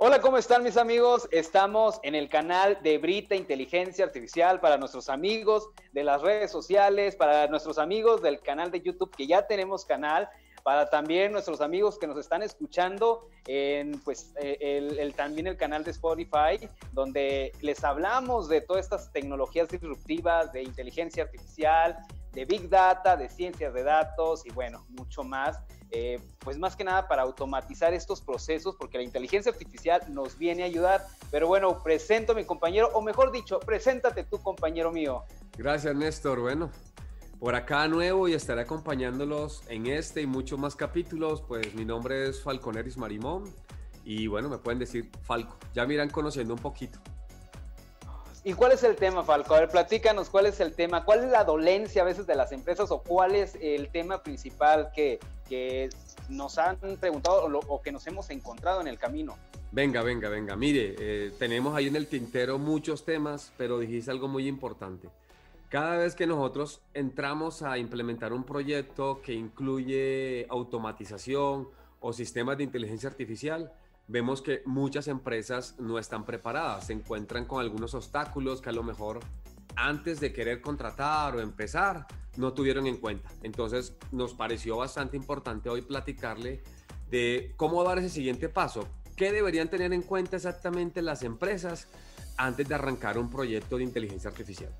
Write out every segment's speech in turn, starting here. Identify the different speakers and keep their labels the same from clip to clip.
Speaker 1: Hola, ¿cómo están mis amigos? Estamos en el canal de Brita Inteligencia Artificial para nuestros amigos de las redes sociales, para nuestros amigos del canal de YouTube, que ya tenemos canal, para también nuestros amigos que nos están escuchando en pues eh, el, también el canal de Spotify, donde les hablamos de todas estas tecnologías disruptivas, de inteligencia artificial, de Big Data, de ciencias de datos y bueno, mucho más. Eh, pues más que nada para automatizar estos procesos, porque la inteligencia artificial nos viene a ayudar. Pero bueno, presento a mi compañero, o mejor dicho, preséntate tú, compañero mío.
Speaker 2: Gracias, Néstor. Bueno, por acá nuevo y estaré acompañándolos en este y muchos más capítulos. Pues mi nombre es Falconeris Marimón y bueno, me pueden decir Falco. Ya me irán conociendo un poquito.
Speaker 1: ¿Y cuál es el tema, Falco? A ver, platícanos cuál es el tema, cuál es la dolencia a veces de las empresas o cuál es el tema principal que, nos han preguntado o, que nos hemos encontrado en el camino.
Speaker 2: Venga, venga, venga. Mire, eh, tenemos ahí en el tintero muchos temas, pero dijiste algo muy importante. Cada vez que nosotros entramos a implementar un proyecto que incluye automatización o sistemas de inteligencia artificial, vemos que muchas empresas no están preparadas, se encuentran con algunos obstáculos que a lo mejor antes de querer contratar o empezar no tuvieron en cuenta. Entonces nos pareció bastante importante hoy platicarle de cómo dar ese siguiente paso, qué deberían tener en cuenta exactamente las empresas antes de arrancar un proyecto de inteligencia artificial.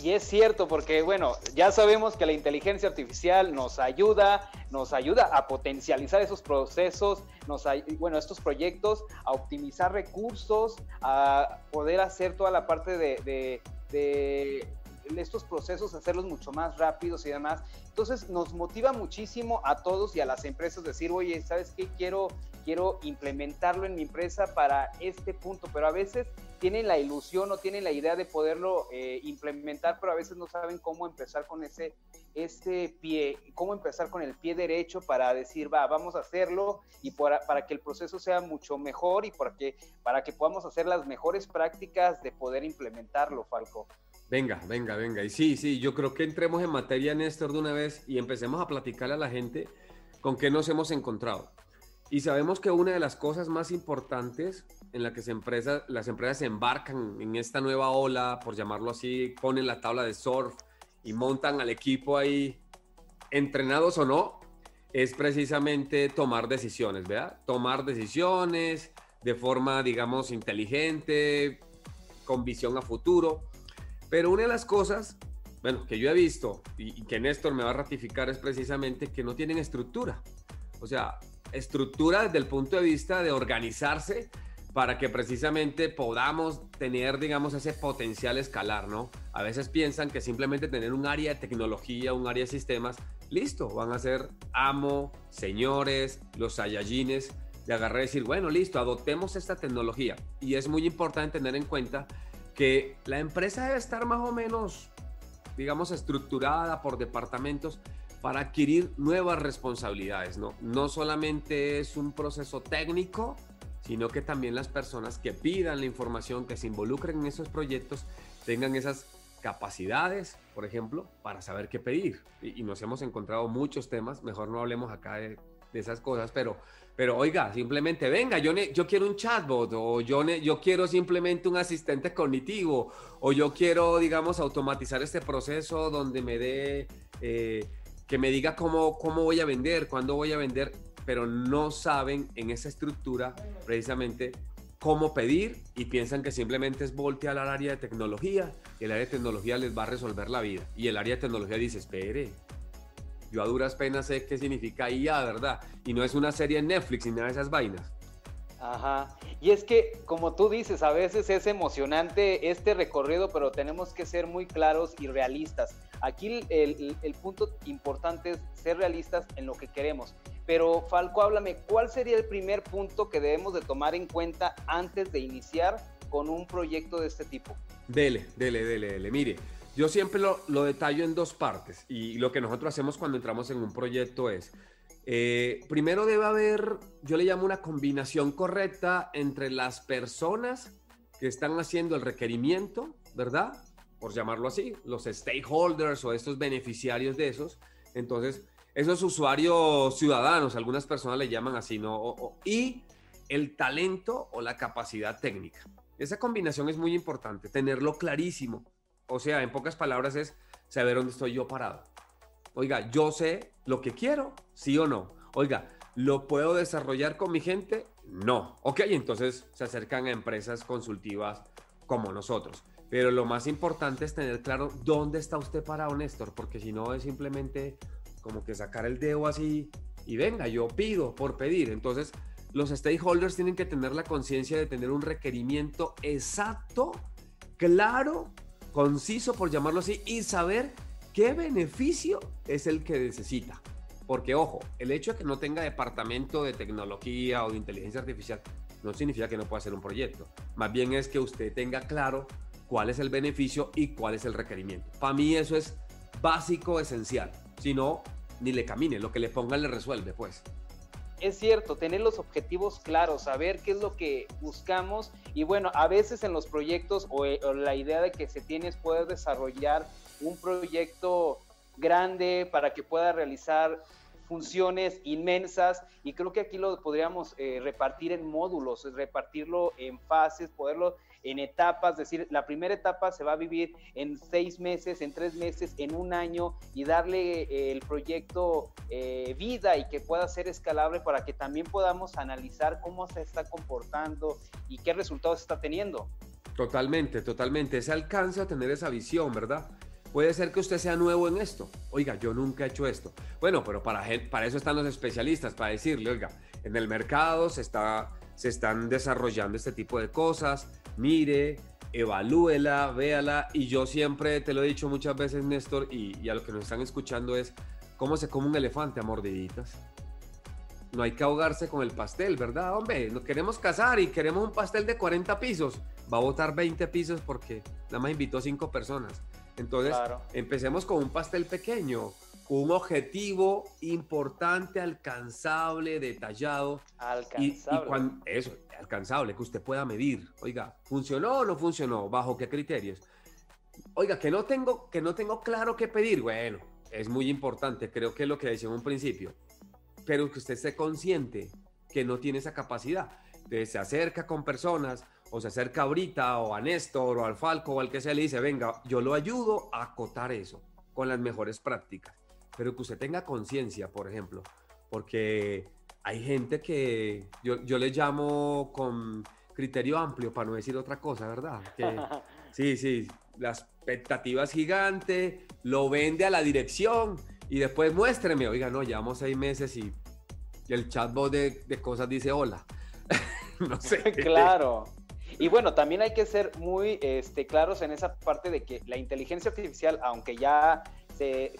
Speaker 1: Y es cierto, porque bueno, ya sabemos que la inteligencia artificial nos ayuda, nos ayuda a potencializar esos procesos, nos, bueno, estos proyectos, a optimizar recursos, a poder hacer toda la parte de, de estos procesos, hacerlos mucho más rápidos y demás. Entonces nos motiva muchísimo a todos y a las empresas decir, oye, ¿sabes qué? Quiero, quiero implementarlo en mi empresa para este punto, pero a veces tienen la ilusión o tienen la idea de poderlo eh, implementar, pero a veces no saben cómo empezar con ese, ese pie, cómo empezar con el pie derecho para decir, va, vamos a hacerlo y para, para que el proceso sea mucho mejor y para que, para que podamos hacer las mejores prácticas de poder implementarlo, Falco.
Speaker 2: Venga, venga, venga. Y sí, sí, yo creo que entremos en materia, Néstor, de una vez y empecemos a platicarle a la gente con qué nos hemos encontrado. Y sabemos que una de las cosas más importantes en la que las empresas se embarcan en esta nueva ola, por llamarlo así, ponen la tabla de surf y montan al equipo ahí, entrenados o no, es precisamente tomar decisiones, ¿verdad? Tomar decisiones de forma, digamos, inteligente, con visión a futuro. Pero una de las cosas, bueno, que yo he visto y, y que Néstor me va a ratificar es precisamente que no tienen estructura. O sea, estructura desde el punto de vista de organizarse para que precisamente podamos tener, digamos, ese potencial escalar, ¿no? A veces piensan que simplemente tener un área de tecnología, un área de sistemas, listo, van a ser amo, señores, los sayajines, de agarrar y decir, bueno, listo, adoptemos esta tecnología. Y es muy importante tener en cuenta que la empresa debe estar más o menos, digamos, estructurada por departamentos para adquirir nuevas responsabilidades, ¿no? No solamente es un proceso técnico, sino que también las personas que pidan la información, que se involucren en esos proyectos, tengan esas capacidades, por ejemplo, para saber qué pedir. Y, nos hemos encontrado muchos temas, mejor no hablemos acá de, esas cosas, pero, pero oiga, simplemente venga, yo, yo quiero un chatbot, o yo, yo quiero simplemente un asistente cognitivo, o yo quiero, digamos, automatizar este proceso donde me dé... Eh, que me diga cómo, cómo voy a vender, cuándo voy a vender, pero no saben en esa estructura precisamente cómo pedir y piensan que simplemente es voltear al área de tecnología y el área de tecnología les va a resolver la vida. Y el área de tecnología dice, espere, yo a duras penas sé qué significa IA, ¿verdad? Y no es una serie en Netflix ni nada de esas vainas.
Speaker 1: Ajá. Y es que, como tú dices, a veces es emocionante este recorrido, pero tenemos que ser muy claros y realistas. Aquí el, punto importante es ser realistas en lo que queremos. Pero Falco, háblame, ¿cuál sería el primer punto que debemos de tomar en cuenta antes de iniciar con un proyecto de este tipo?
Speaker 2: Dele, dele, dele, dele. Mire, yo siempre lo, lo detallo en dos partes y lo que nosotros hacemos cuando entramos en un proyecto es eh, primero debe haber, yo le llamo una combinación correcta entre las personas que están haciendo el requerimiento, ¿verdad? Por llamarlo así, los stakeholders o estos beneficiarios de esos. Entonces, esos usuarios ciudadanos, algunas personas le llaman así, ¿no? y el talento o la capacidad técnica. Esa combinación es muy importante, tenerlo clarísimo. O sea, en pocas palabras es saber dónde estoy yo parado. Oiga, yo sé lo que quiero, sí o no. Oiga, ¿lo puedo desarrollar con mi gente? No. Ok, entonces se acercan a empresas consultivas como nosotros. Pero lo más importante es tener claro dónde está usted parado, Néstor, porque si no es simplemente como que sacar el dedo así y venga, yo pido por pedir. Entonces, los stakeholders tienen que tener la conciencia de tener un requerimiento exacto, claro, conciso, por llamarlo así, y saber qué beneficio es el que necesita. Porque, ojo, el hecho de que no tenga departamento de tecnología o de inteligencia artificial no significa que no pueda hacer un proyecto. Más bien es que usted tenga claro cuál es el beneficio y cuál es el requerimiento. Para mí eso es básico, esencial. Si no, ni le camine, lo que le pongan le resuelve, pues.
Speaker 1: Es cierto, tener los objetivos claros, saber qué es lo que buscamos y bueno, a veces en los proyectos o, eh, la idea de que se tiene es poder desarrollar un proyecto grande para que pueda realizar funciones inmensas y creo que aquí lo podríamos eh, repartir en módulos, repartirlo en fases, poderlo en etapas, es decir, la primera etapa se va a vivir en seis meses, en tres meses, en un año y darle eh, el proyecto eh, vida y que pueda ser escalable para que también podamos analizar cómo se está comportando y qué resultados está teniendo.
Speaker 2: Totalmente, totalmente. Ese alcance a tener esa visión, ¿verdad? Puede ser que usted sea nuevo en esto. Oiga, yo nunca he hecho esto. Bueno, pero para, eso están los especialistas, para decirle, oiga, en el mercado se, está, se están desarrollando este tipo de cosas, mire, evalúela, véala. Y yo siempre te lo he dicho muchas veces, Néstor, y, a los que nos están escuchando es cómo se come un elefante a mordiditas. No hay que ahogarse con el pastel, ¿verdad? Hombre, nos queremos casar y queremos un pastel de 40 pisos. Va a botar 20 pisos porque nada más invitó 5 personas. Entonces, empecemos con un pastel pequeño un objetivo importante, alcanzable, detallado.
Speaker 1: Alcanzable.
Speaker 2: Y, eso, alcanzable, que usted pueda medir. Oiga, ¿funcionó o no funcionó? ¿Bajo qué criterios? Oiga, que no tengo, que no tengo claro qué pedir. Bueno, es muy importante, creo que es lo que decía en un principio. Pero que usted esté consciente que no tiene esa capacidad. Entonces se acerca con personas, o se acerca ahorita, o a Néstor, o al Falco, o al que sea, le dice, venga, yo lo ayudo a acotar eso con las mejores prácticas pero que usted tenga conciencia, por ejemplo, porque hay gente que yo, yo le llamo con criterio amplio, para no decir otra cosa, ¿verdad? sí, sí, las expectativas gigantes, lo vende a la dirección y después muéstreme, oiga, no, llevamos seis meses y, el chatbot de, de cosas dice hola.
Speaker 1: no sé. claro. Y bueno, también hay que ser muy este, claros en esa parte de que la inteligencia artificial, aunque ya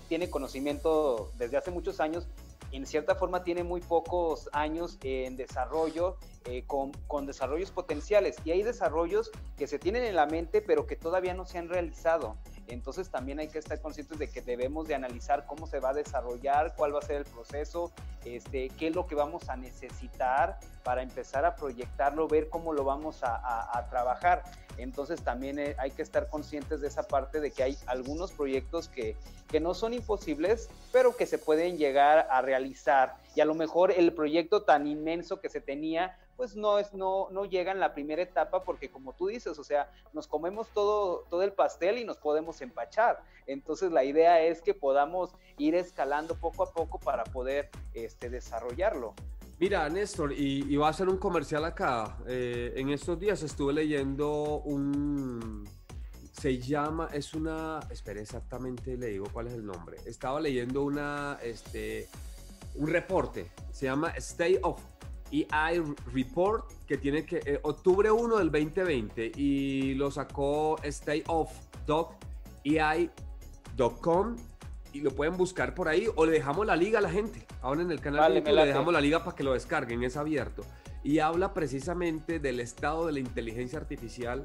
Speaker 1: tiene conocimiento desde hace muchos años, en cierta forma tiene muy pocos años en desarrollo, eh, con, con, desarrollos potenciales. Y hay desarrollos que se tienen en la mente, pero que todavía no se han realizado. Entonces también hay que estar conscientes de que debemos de analizar cómo se va a desarrollar, cuál va a ser el proceso, este, qué es lo que vamos a necesitar para empezar a proyectarlo, ver cómo lo vamos a, trabajar. Entonces también eh, hay que estar conscientes de esa parte de que hay algunos proyectos que, que no son imposibles, pero que se pueden llegar a realizar. Y a lo mejor el proyecto tan inmenso que se tenía pues no, es, no, no llega en la primera etapa porque como tú dices, o sea, nos comemos todo, todo el pastel y nos podemos empachar. Entonces la idea es que podamos ir escalando poco a poco para poder este, desarrollarlo.
Speaker 2: Mira, Néstor, y, va a ser un comercial acá. Eh, en estos días estuve leyendo un... Se llama, es una... Espera, exactamente le digo cuál es el nombre. Estaba leyendo una, este, un reporte. Se llama State of EI Report que tiene que eh, octubre 1 del 2020 y lo sacó Stay Off EI.com y lo pueden buscar por ahí o le dejamos la liga a la gente. Ahora en el canal de le dejamos la liga para que lo descarguen, es abierto. Y habla precisamente del estado de la inteligencia artificial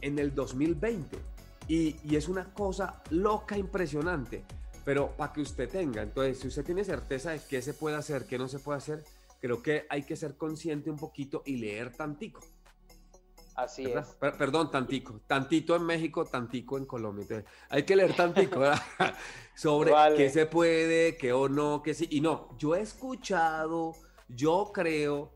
Speaker 2: en el 2020. Y, y es una cosa loca, impresionante. Pero para que usted tenga, entonces, si usted tiene certeza de qué se puede hacer, qué no se puede hacer, creo que hay que ser consciente un poquito y leer tantico.
Speaker 1: Así es.
Speaker 2: perdón, tantico. Tantito en México, tantico en Colombia. hay que leer tantico sobre qué se puede, qué o no, qué sí. Y no, yo he escuchado, yo creo,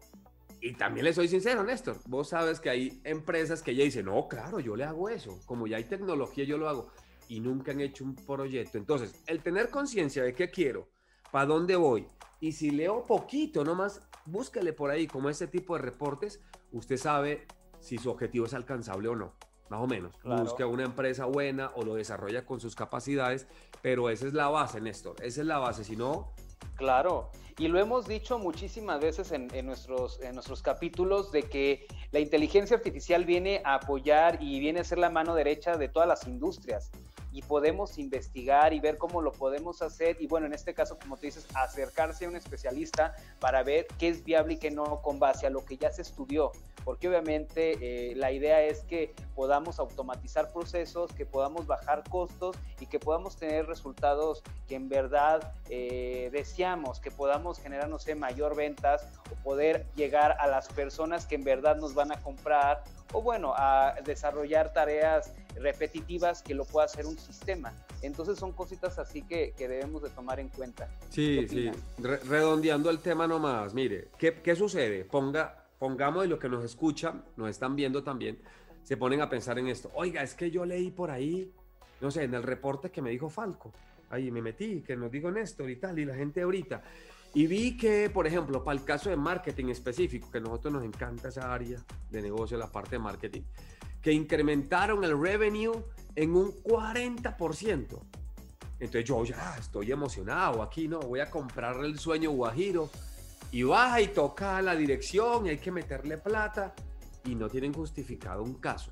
Speaker 2: Y también le soy sincero, Néstor, vos sabes que hay empresas que ya dicen, no, claro, yo le hago eso, como ya hay tecnología, yo lo hago, y nunca han hecho un proyecto. Entonces, el tener conciencia de qué quiero, para dónde voy, y si leo poquito nomás, búsquele por ahí como ese tipo de reportes, usted sabe si su objetivo es alcanzable o no, más o menos. Busque una empresa buena o lo desarrolla con sus capacidades, pero esa es la base, Néstor, esa es la base, si no...
Speaker 1: Claro, y lo hemos dicho muchísimas veces en, nuestros, en nuestros capítulos de que la inteligencia artificial viene a apoyar y viene a ser la mano derecha de todas las industrias y podemos investigar y ver cómo lo podemos hacer. Y bueno, en este caso, como te dices, acercarse a un especialista para ver qué es viable y qué no con base a lo que ya se estudió, porque obviamente eh, la idea es que podamos automatizar procesos, que podamos bajar costos y que podamos tener resultados que en verdad eh, deseamos, que podamos generar, no sé, mayor ventas o poder llegar a las personas que en verdad nos van a comprar o bueno, a desarrollar tareas repetitivas que lo pueda hacer un sistema. Entonces son cositas así que, debemos de tomar en cuenta.
Speaker 2: Sí, sí, redondeando el tema nomás, mire, ¿qué, qué sucede? Ponga, pongamos de lo que nos escuchan, nos están viendo también, se ponen a pensar en esto. Oiga, es que yo leí por ahí, no sé, en el reporte que me dijo Falco, ahí me metí, que nos dijo Néstor y tal, y la gente ahorita. Y vi que, por ejemplo, para el caso de marketing específico, que a nosotros nos encanta esa área de negocio, la parte de marketing, que incrementaron el revenue en un 40%. Entonces yo ya estoy emocionado aquí, ¿no? Voy a comprar el sueño guajiro. Y baja y toca la dirección y hay que meterle plata. Y no tienen justificado un caso.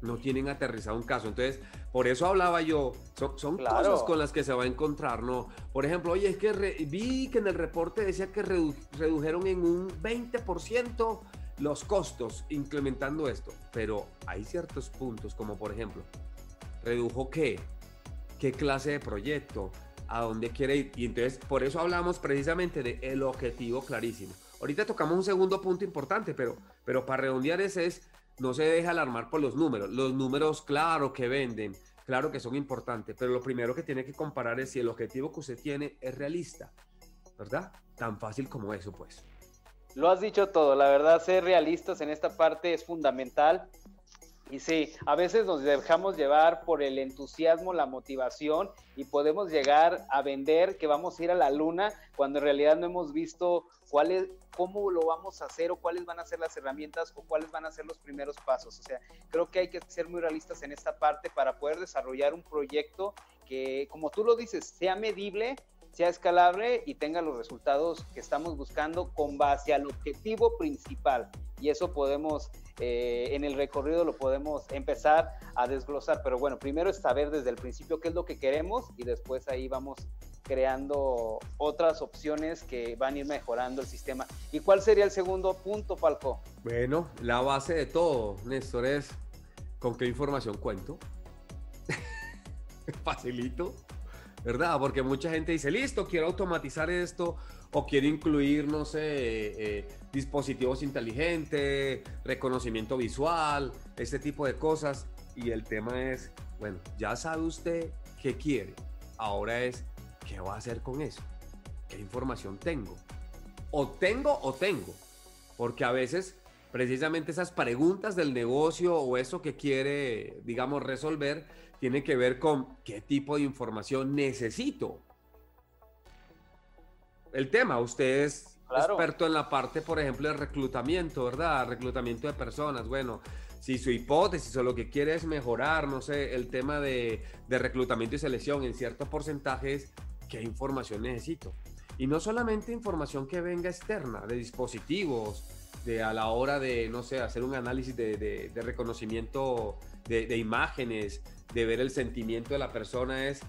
Speaker 2: No tienen aterrizado un caso. Entonces, por eso hablaba yo, son, cosas con las que se va a encontrar, ¿no? Por ejemplo, oye, es que vi que en el reporte decía que redujeron en un 20% los costos implementando esto, pero hay ciertos puntos, como por ejemplo, redujo qué, qué clase de proyecto, a dónde quiere ir, y entonces por eso hablamos precisamente de el objetivo clarísimo. Ahorita tocamos un segundo punto importante, pero, pero para redondear ese es no se deja alarmar por los números. Los números, claro que venden, claro que son importantes, pero lo primero que tiene que comparar es si el objetivo que usted tiene es realista, ¿verdad? Tan fácil como eso, pues.
Speaker 1: Lo has dicho todo, la verdad, ser realistas en esta parte es fundamental. Y sí, a veces nos dejamos llevar por el entusiasmo, la motivación y podemos llegar a vender que vamos a ir a la luna cuando en realidad no hemos visto cuál es, cómo lo vamos a hacer o cuáles van a ser las herramientas o cuáles van a ser los primeros pasos. O sea, creo que hay que ser muy realistas en esta parte para poder desarrollar un proyecto que, como tú lo dices, sea medible sea escalable y tenga los resultados que estamos buscando con base al objetivo principal. Y eso podemos, eh, en el recorrido lo podemos empezar a desglosar. Pero bueno, primero es saber desde el principio qué es lo que queremos y después ahí vamos creando otras opciones que van a ir mejorando el sistema. ¿Y cuál sería el segundo punto, Falco?
Speaker 2: Bueno, la base de todo, Néstor, es con qué información cuento. Facilito. ¿verdad? Porque mucha gente dice, listo, quiero automatizar esto o quiero incluir, no sé, eh, dispositivos inteligentes, reconocimiento visual, este tipo de cosas. Y el tema es, bueno, ya sabe usted qué quiere. Ahora es, ¿qué va a hacer con eso? ¿Qué información tengo? O tengo o tengo. Porque a veces precisamente esas preguntas del negocio o eso que quiere, digamos, resolver, tiene que ver con qué tipo de información necesito. El tema, usted es experto en la parte, por ejemplo, de reclutamiento, ¿verdad? Reclutamiento de personas. Bueno, si su hipótesis o lo que quiere es mejorar, no sé, el tema de, de reclutamiento y selección en ciertos porcentajes, ¿qué información necesito? Y no solamente información que venga externa, de dispositivos, de a la hora de, no sé, hacer un análisis de, de, reconocimiento de, de, imágenes, de ver el sentimiento de la persona, es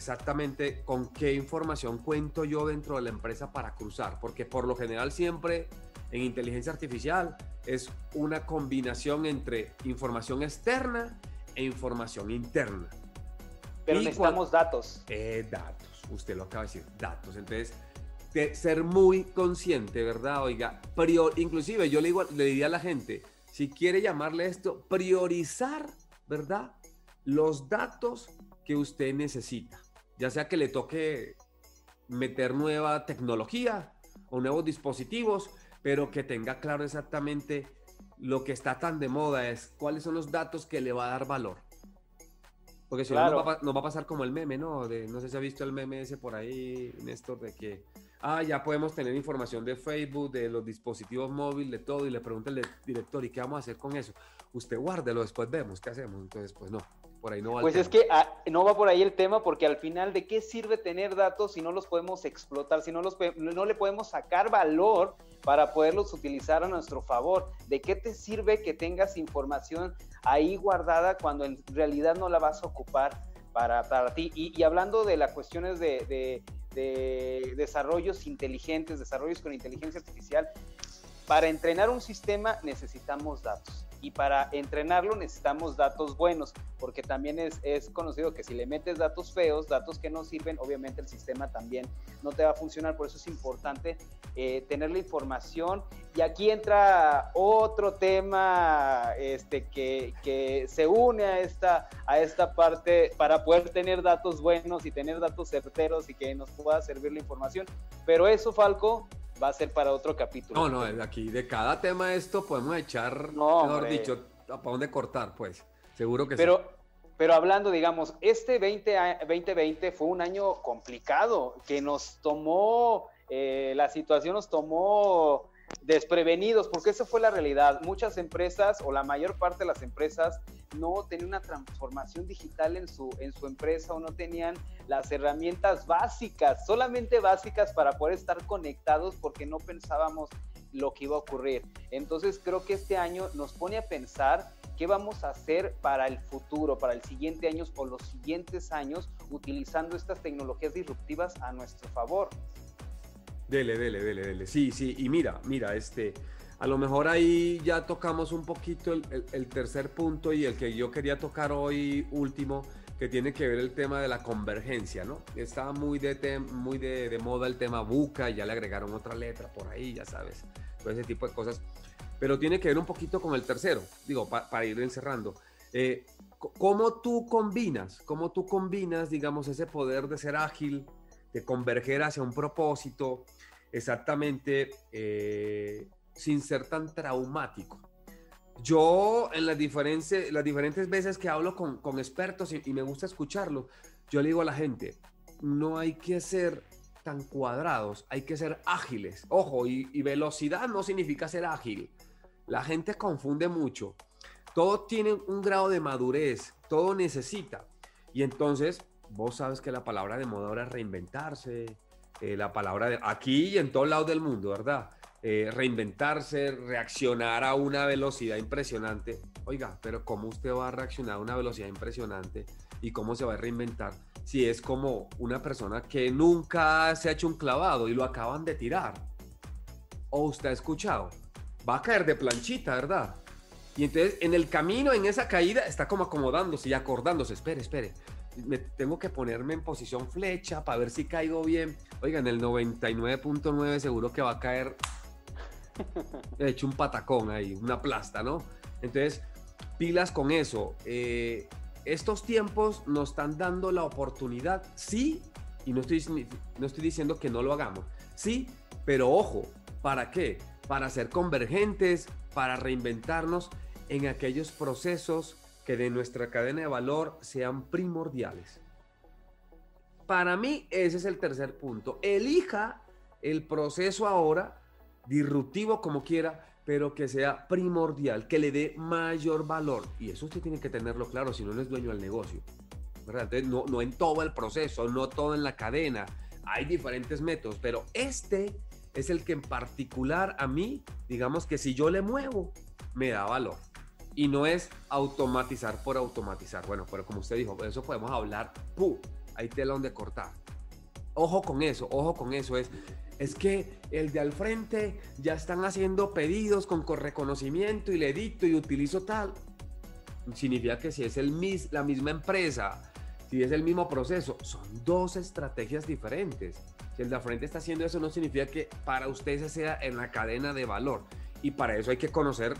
Speaker 2: exactamente con qué información cuento yo dentro de la empresa para cruzar, porque por lo general siempre en inteligencia artificial es una combinación entre información externa e información interna.
Speaker 1: Pero necesitamos datos.
Speaker 2: Eh, datos, usted lo acaba de decir, datos. Entonces, de ser muy consciente, ¿verdad? Oiga, prior, inclusive yo le, digo, le diría a la gente, si quiere llamarle esto, priorizar, ¿verdad? Los datos que usted necesita, ya sea que le toque meter nueva tecnología o nuevos dispositivos, pero que tenga claro exactamente lo que está tan de moda es cuáles son los datos que le va a dar valor. Porque si no, nos va, va, a pasar como el meme, ¿no? De, no sé si ha visto el meme ese por ahí, Néstor, de que, ah, ya podemos tener información de Facebook, de los dispositivos móviles, de todo, y le pregunta el director, ¿y qué vamos a hacer con eso? Usted guárdelo, después vemos qué hacemos. Entonces, pues no, por ahí no va.
Speaker 1: Pues es que ah, no va por ahí el tema, porque al final, ¿de qué sirve tener datos si no los podemos explotar, si no, los, no le podemos sacar valor para poderlos utilizar a nuestro favor? ¿De qué te sirve que tengas información ahí guardada cuando en realidad no la vas a ocupar para, para ti? Y, hablando de las cuestiones de, de desarrollos inteligentes, desarrollos con inteligencia artificial, para entrenar un sistema necesitamos datos y para entrenarlo necesitamos datos buenos, porque también es, es, conocido que si le metes datos feos, datos que no sirven, obviamente el sistema también no te va a funcionar, por eso es importante eh, tener la información. Y aquí entra otro tema este, que, que, se une a esta, a esta parte para poder tener datos buenos y tener datos certeros y que nos pueda servir la información. Pero eso, Falco, va a ser para otro capítulo.
Speaker 2: No, no, aquí de cada tema esto podemos echar, mejor dicho, para dónde cortar, pues. Seguro que
Speaker 1: pero, sí. Pero hablando, digamos, este 20, 2020 fue un año complicado, que nos tomó, eh, la situación nos tomó desprevenidos, porque esa fue la realidad. Muchas empresas o la mayor parte de las empresas no tenían una transformación digital en su, en su empresa o no tenían las herramientas básicas, solamente básicas para poder estar conectados porque no pensábamos lo que iba a ocurrir. Entonces creo que este año nos pone a pensar qué vamos a hacer para el futuro, para el siguiente año o los siguientes años utilizando estas tecnologías disruptivas a nuestro favor.
Speaker 2: Dele, dele, dele, dele. Sí, sí. Y mira, mira, este, a lo mejor ahí ya tocamos un poquito el, tercer punto y el que yo quería tocar hoy último, que tiene que ver el tema de la convergencia, ¿no? Estaba muy de, muy de, moda el tema buca, ya le agregaron otra letra por ahí, ya sabes, todo ese tipo de cosas. Pero tiene que ver un poquito con el tercero, digo, para ir encerrando. Eh, ¿Cómo tú combinas, cómo tú combinas, digamos, ese poder de ser ágil, de converger hacia un propósito, exactamente eh, sin ser tan traumático. Yo en las diferentes, las diferentes veces que hablo con, con expertos y, me gusta escucharlo, yo le digo a la gente, no hay que ser tan cuadrados, hay que ser ágiles. Ojo, y, y velocidad no significa ser ágil. La gente confunde mucho. Todo tiene un grado de madurez, todo necesita. Y entonces, vos sabes que la palabra de moda ahora es reinventarse, eh, la palabra de, aquí y en todos lados del mundo, ¿verdad? Eh, reinventarse, reaccionar a una velocidad impresionante. Oiga, pero ¿cómo usted va a reaccionar a una velocidad impresionante y cómo se va a reinventar si es como una persona que nunca se ha hecho un clavado y lo acaban de tirar? O usted ha escuchado, va a caer de planchita, ¿verdad? Y entonces en el camino, en esa caída, está como acomodándose y acordándose, espere, espere, me tengo que ponerme en posición flecha para ver si caigo bien. Oigan, el 99.9 seguro que va a caer he hecho un patacón ahí, una plasta, ¿no? Entonces, pilas con eso. Eh, estos tiempos nos están dando la oportunidad, sí, y no estoy, no estoy diciendo que no lo hagamos, sí, pero ojo, ¿para qué? Para ser convergentes, para reinventarnos en aquellos procesos que de nuestra cadena de valor sean primordiales. Para mí ese es el tercer punto. Elija el proceso ahora, disruptivo como quiera, pero que sea primordial, que le dé mayor valor. Y eso usted tiene que tenerlo claro, si no, no es dueño del negocio. no, no en todo el proceso, no todo en la cadena. Hay diferentes métodos, pero este es el que en particular a mí, digamos que si yo le muevo, me da valor y no es automatizar por automatizar. Bueno, pero como usted dijo, eso podemos hablar, ¡pum! Hay tela donde cortar. Ojo con eso, ojo con eso. Es, es que el de al frente ya están haciendo pedidos con reconocimiento y le edito y utilizo tal. Significa que si es el mis, la misma empresa, si es el mismo proceso, son dos estrategias diferentes. Si el de al frente está haciendo eso, no significa que para usted se sea en la cadena de valor. Y para eso hay que conocer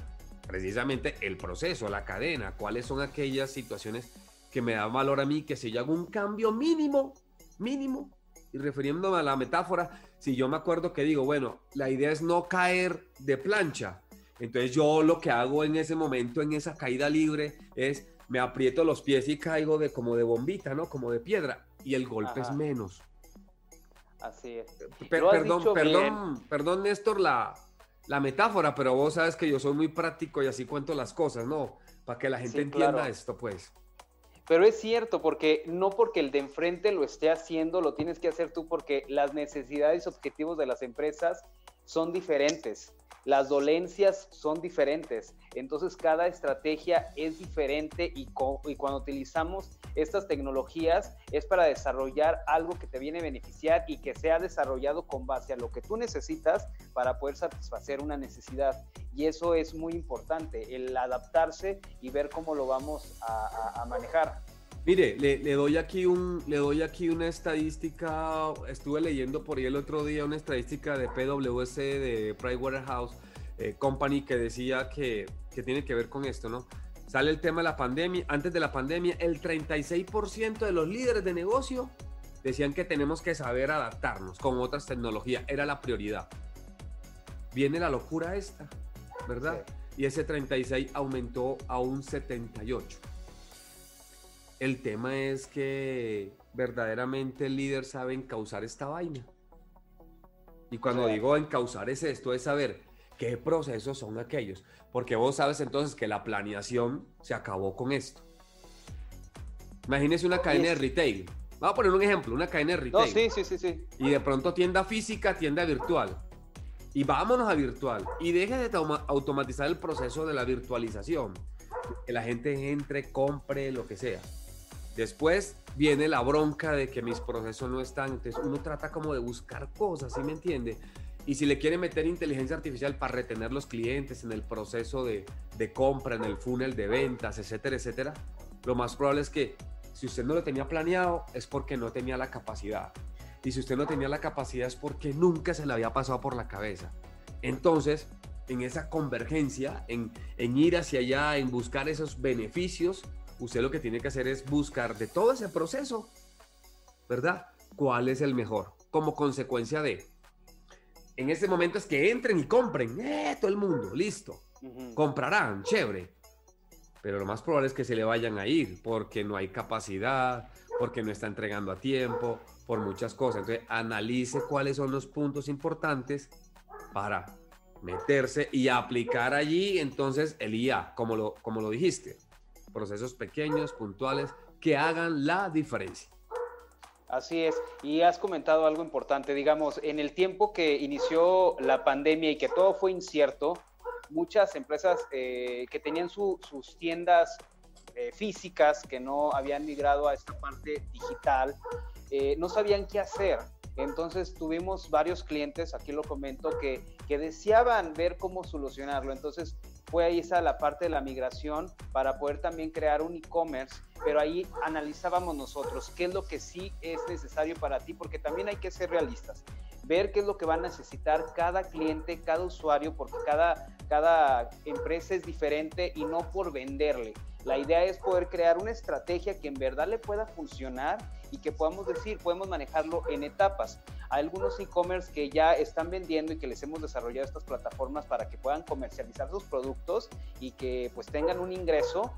Speaker 2: precisamente el proceso, la cadena, cuáles son aquellas situaciones que me dan valor a mí, que si yo hago un cambio mínimo, mínimo, y refiriéndome a la metáfora, si yo me acuerdo que digo, bueno, la idea es no caer de plancha, entonces yo lo que hago en ese momento, en esa caída libre, es me aprieto los pies y caigo de como de bombita, ¿no? Como de piedra, y el golpe es menos.
Speaker 1: Así es.
Speaker 2: perdón, perdón, perdón, Néstor, la, la metáfora, pero vos sabes que yo soy muy práctico y así cuento las cosas, ¿no? Para que la gente entienda esto, pues.
Speaker 1: Pero es cierto, porque no porque el de enfrente lo esté haciendo, lo tienes que hacer tú, porque las necesidades y objetivos de las empresas son diferentes las dolencias son diferentes. Entonces cada estrategia es diferente y, cuando utilizamos estas tecnologías es para desarrollar algo que te viene a beneficiar y que sea desarrollado con base a lo que tú necesitas para poder satisfacer una necesidad. Y eso es muy importante, el adaptarse y ver cómo lo vamos a manejar.
Speaker 2: Mire, le, doy aquí un, le doy aquí una estadística. Estuve leyendo por ahí el otro día una estadística de PwC de Pricewaterhouse eh, Company que decía que, que tiene que ver con esto, ¿no? Sale el tema de la pandemia. Antes de la pandemia, el 36% de los líderes de negocio decían que tenemos que saber adaptarnos con otras tecnologías. Era la prioridad. Viene la locura esta, ¿verdad? Y ese 36 aumentó a un 78. El tema es que verdaderamente el líder sabe encauzar esta vaina. Y cuando digo encauzar es esto, es saber qué procesos son aquellos. Porque vos sabes entonces que la planeación se acabó con esto. Imagínese una cadena de retail. Vamos a poner un ejemplo, una cadena de retail.
Speaker 1: sí, sí, sí, sí.
Speaker 2: Y de pronto tienda física, tienda virtual. Y vámonos a virtual. Y deje de automatizar el proceso de la virtualización. Que la gente entre, compre, lo que sea. Después viene la bronca de que mis procesos no están, entonces uno trata como de buscar cosas, ¿sí me entiende? Y si le quiere meter inteligencia artificial para retener los clientes en el proceso de, compra, en el funnel de ventas, etcétera, etcétera, lo más probable es que si usted no lo tenía planeado es porque no tenía la capacidad. Y si usted no tenía la capacidad es porque nunca se le había pasado por la cabeza. Entonces, en esa convergencia, en, en ir hacia allá, en buscar esos beneficios, usted lo que tiene que hacer es buscar de todo ese proceso, ¿verdad? ¿Cuál es el mejor? Como consecuencia de, en este momento es que entren y compren, eh, todo el mundo, listo, comprarán, chévere. Pero lo más probable es que se le vayan a ir porque no hay capacidad, porque no está entregando a tiempo, por muchas cosas. Entonces, analice cuáles son los puntos importantes para meterse y aplicar allí entonces el IA, como lo, como lo dijiste procesos pequeños, puntuales, que hagan la diferencia.
Speaker 1: Así es, y has comentado algo importante, digamos, en el tiempo que inició la pandemia y que todo fue incierto, muchas empresas eh, que tenían sus tiendas eh, físicas, que no habían migrado a esta parte digital, eh, no sabían qué hacer. Entonces tuvimos varios clientes, aquí lo comento, que, que deseaban ver cómo solucionarlo. Entonces fue ahí esa la parte de la migración para poder también crear un e-commerce, pero ahí analizábamos nosotros qué es lo que sí es necesario para ti, porque también hay que ser realistas, ver qué es lo que va a necesitar cada cliente, cada usuario, porque cada, cada empresa es diferente y no por venderle. La idea es poder crear una estrategia que en verdad le pueda funcionar y que podamos decir, podemos manejarlo en etapas. Algunos e-commerce que ya están vendiendo y que les hemos desarrollado estas plataformas para que puedan comercializar sus productos y que pues tengan un ingreso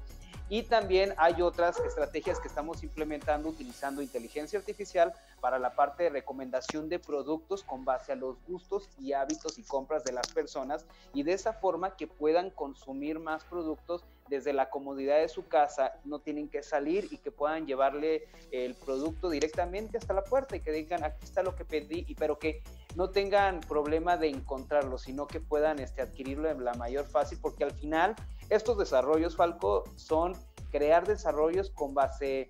Speaker 1: y también hay otras estrategias que estamos implementando utilizando inteligencia artificial para la parte de recomendación de productos con base a los gustos y hábitos y compras de las personas y de esa forma que puedan consumir más productos desde la comodidad de su casa, no tienen que salir y que puedan llevarle el producto directamente hasta la puerta y que digan aquí está lo que pedí, y, pero que no tengan problema de encontrarlo, sino que puedan este, adquirirlo de la mayor fácil, porque al final estos desarrollos, Falco, son crear desarrollos con base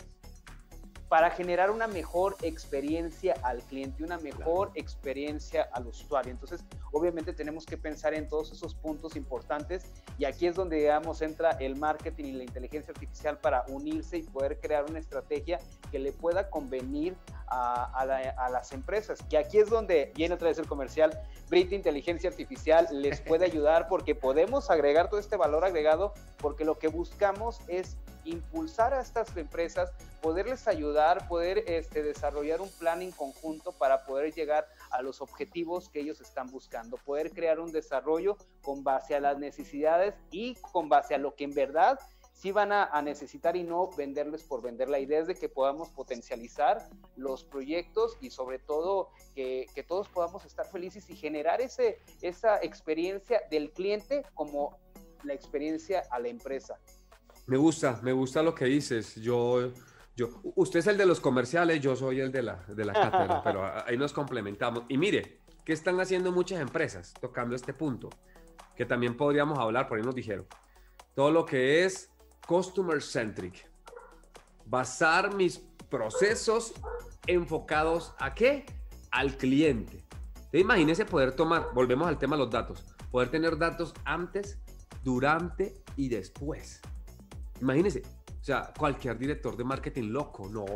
Speaker 1: para generar una mejor experiencia al cliente, una mejor experiencia al usuario. Entonces, obviamente tenemos que pensar en todos esos puntos importantes y aquí es donde, digamos, entra el marketing y la inteligencia artificial para unirse y poder crear una estrategia que le pueda convenir a, las empresas. Que aquí es donde viene otra vez el comercial, Brit Inteligencia Artificial les puede ayudar porque podemos agregar todo este valor agregado porque lo que buscamos es impulsar a estas empresas, poderles ayudar, poder este, desarrollar un plan en conjunto para poder llegar a los objetivos que ellos están buscando, poder crear un desarrollo con base a las necesidades y con base a lo que en verdad sí van a, necesitar y no venderles por vender. La idea es de que podamos potencializar los proyectos y sobre todo que, todos podamos estar felices y generar ese, esa experiencia del cliente como la experiencia a la empresa.
Speaker 2: Me gusta, me gusta lo que dices. Yo, yo, usted es el de los comerciales, yo soy el de la, de la cátedra, pero ahí nos complementamos. Y mire, ¿qué están haciendo muchas empresas tocando este punto? Que también podríamos hablar, por ahí nos dijeron. Todo lo que es customer centric. Basar mis procesos enfocados a qué? Al cliente. Imagínese poder tomar, volvemos al tema de los datos, poder tener datos antes, durante y después. Imagínese, o sea, cualquier director de marketing loco, no.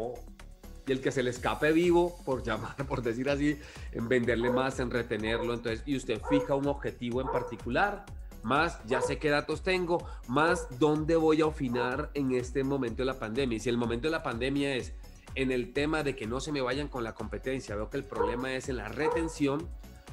Speaker 2: Y el que se le escape vivo, por llamar, por decir así, en venderle más, en retenerlo. Entonces, y usted fija un objetivo en particular, más ya sé qué datos tengo, más dónde voy a afinar en este momento de la pandemia. Y si el momento de la pandemia es en el tema de que no se me vayan con la competencia, veo que el problema es en la retención,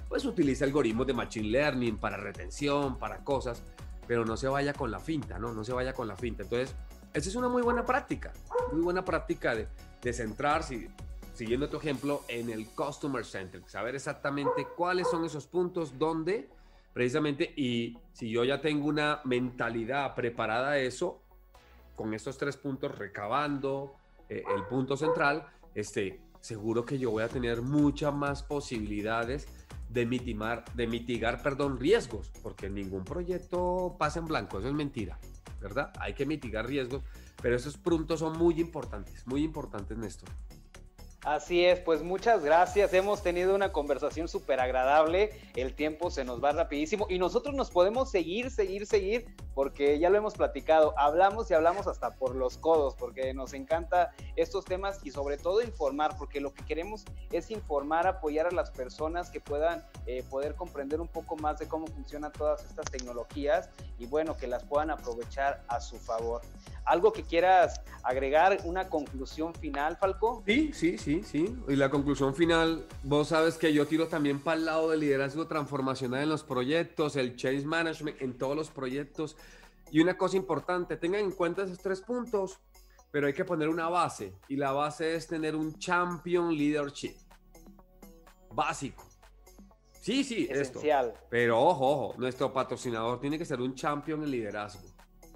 Speaker 2: pues utiliza algoritmos de Machine Learning para retención, para cosas, pero no se vaya con la finta, ¿no? No se vaya con la finta. Entonces, esa es una muy buena práctica, muy buena práctica de, de centrarse, siguiendo tu ejemplo, en el Customer Centric, saber exactamente cuáles son esos puntos donde precisamente, y si yo ya tengo una mentalidad preparada a eso, con estos tres puntos recabando eh, el punto central, este, seguro que yo voy a tener muchas más posibilidades de mitigar, de mitigar perdón, riesgos, porque ningún proyecto pasa en blanco, eso es mentira, ¿verdad? Hay que mitigar riesgos, pero esos puntos son muy importantes, muy importantes, Néstor.
Speaker 1: Así es, pues muchas gracias. Hemos tenido una conversación súper agradable. El tiempo se nos va rapidísimo y nosotros nos podemos seguir, seguir, seguir, porque ya lo hemos platicado. Hablamos y hablamos hasta por los codos, porque nos encanta estos temas y sobre todo informar, porque lo que queremos es informar, apoyar a las personas que puedan eh, poder comprender un poco más de cómo funcionan todas estas tecnologías y bueno, que las puedan aprovechar a su favor. ¿Algo que quieras agregar? ¿Una conclusión final, Falco?
Speaker 2: Sí, sí, sí sí, sí. Y la conclusión final, vos sabes que yo tiro también para el lado del liderazgo transformacional en los proyectos, el change management en todos los proyectos. Y una cosa importante, tengan en cuenta esos tres puntos, pero hay que poner una base. Y la base es tener un champion leadership. Básico. Sí, sí, Esencial. esto. Pero ojo, ojo, nuestro patrocinador tiene que ser un champion en liderazgo.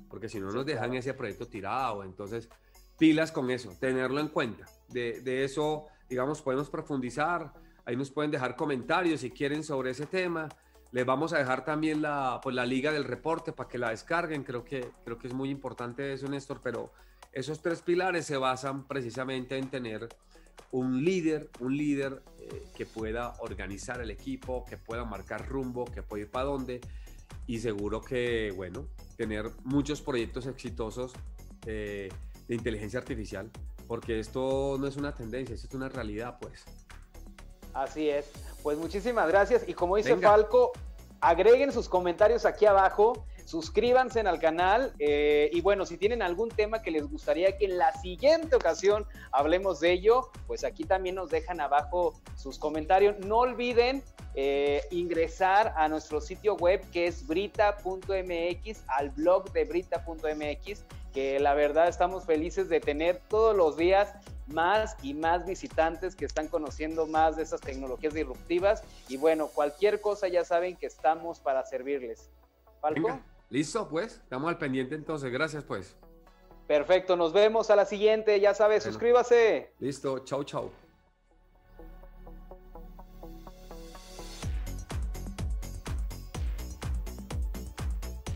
Speaker 2: Porque si no nos dejan ese proyecto tirado. Entonces, pilas con eso, tenerlo en cuenta. De, eso, digamos, podemos profundizar. Ahí nos pueden dejar comentarios si quieren sobre ese tema. Les vamos a dejar también la, pues, la liga del reporte para que la descarguen. Creo que, creo que es muy importante eso, Néstor, pero esos tres pilares se basan precisamente en tener un líder, un líder eh, que pueda organizar el equipo, que pueda marcar rumbo, que pueda ir para dónde. Y seguro que, bueno, tener muchos proyectos exitosos eh, de inteligencia artificial, porque esto no es una tendencia, esto es una realidad, pues.
Speaker 1: Así es. Pues muchísimas gracias. Y como dice Falco, agreguen sus comentarios aquí abajo, suscríbanse al canal eh, y bueno, si tienen algún tema que les gustaría que en la siguiente ocasión hablemos de ello, pues aquí también nos dejan abajo sus comentarios. No olviden eh, ingresar a nuestro sitio web que es brita.mx, al blog de brita.mx que la verdad estamos felices de tener todos los días más y más visitantes que están conociendo más de esas tecnologías disruptivas. Y bueno, cualquier cosa ya saben que estamos para servirles.
Speaker 2: ¿Falco? listo, pues. Estamos al pendiente entonces. Gracias, pues.
Speaker 1: Perfecto, nos vemos a la siguiente. Ya sabes, suscríbase.
Speaker 2: Listo, chau, chau.